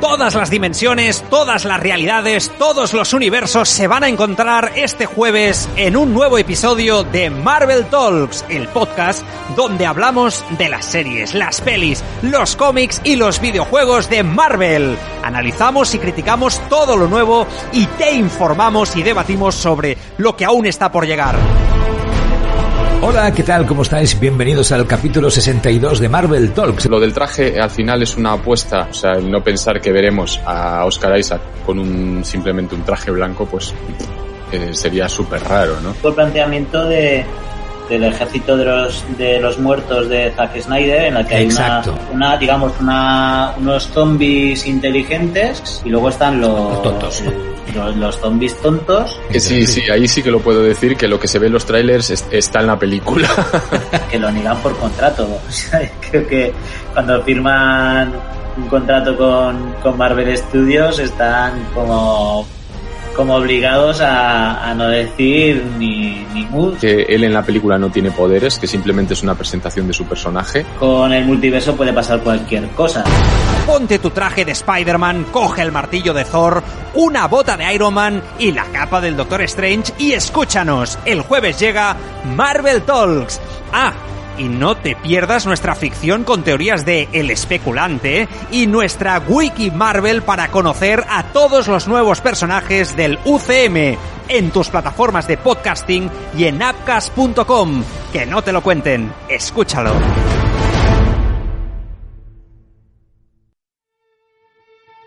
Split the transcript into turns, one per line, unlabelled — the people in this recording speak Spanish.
Todas las dimensiones, todas las realidades, todos los universos se van a encontrar este jueves en un nuevo episodio de Marvel Talks, el podcast donde hablamos de las series, las pelis, los cómics y los videojuegos de Marvel. Analizamos y criticamos todo lo nuevo y te informamos y debatimos sobre lo que aún está por llegar.
Hola, ¿qué tal? ¿Cómo estáis? Bienvenidos al capítulo 62 de Marvel Talks.
Lo del traje al final es una apuesta, o sea, el no pensar que veremos a Oscar Isaac con un simplemente un traje blanco, pues eh, sería súper raro, ¿no?
El planteamiento de, del ejército de los de los muertos de Zack Snyder en la que hay una, una, digamos una unos zombies inteligentes y luego están los,
Los tontos.
Los, los zombies tontos
Que sí, sí, ahí sí que lo puedo decir, que lo que se ve en los trailers es- está en la película.
que lo niegan por contrato. O sea, creo que cuando firman un contrato con, con Marvel Studios están como como obligados a, a no decir ni, ni
que él en la película no tiene poderes, que simplemente es una presentación de su personaje.
Con el multiverso puede pasar cualquier cosa.
Ponte tu traje de Spider-Man, coge el martillo de Thor, una bota de Iron Man y la capa del Doctor Strange y escúchanos. El jueves llega Marvel Talks. Ah, y no te pierdas nuestra ficción con teorías de El Especulante y nuestra Wiki Marvel para conocer a todos los nuevos personajes del UCM en tus plataformas de podcasting y en appcast.com. Que no te lo cuenten, escúchalo.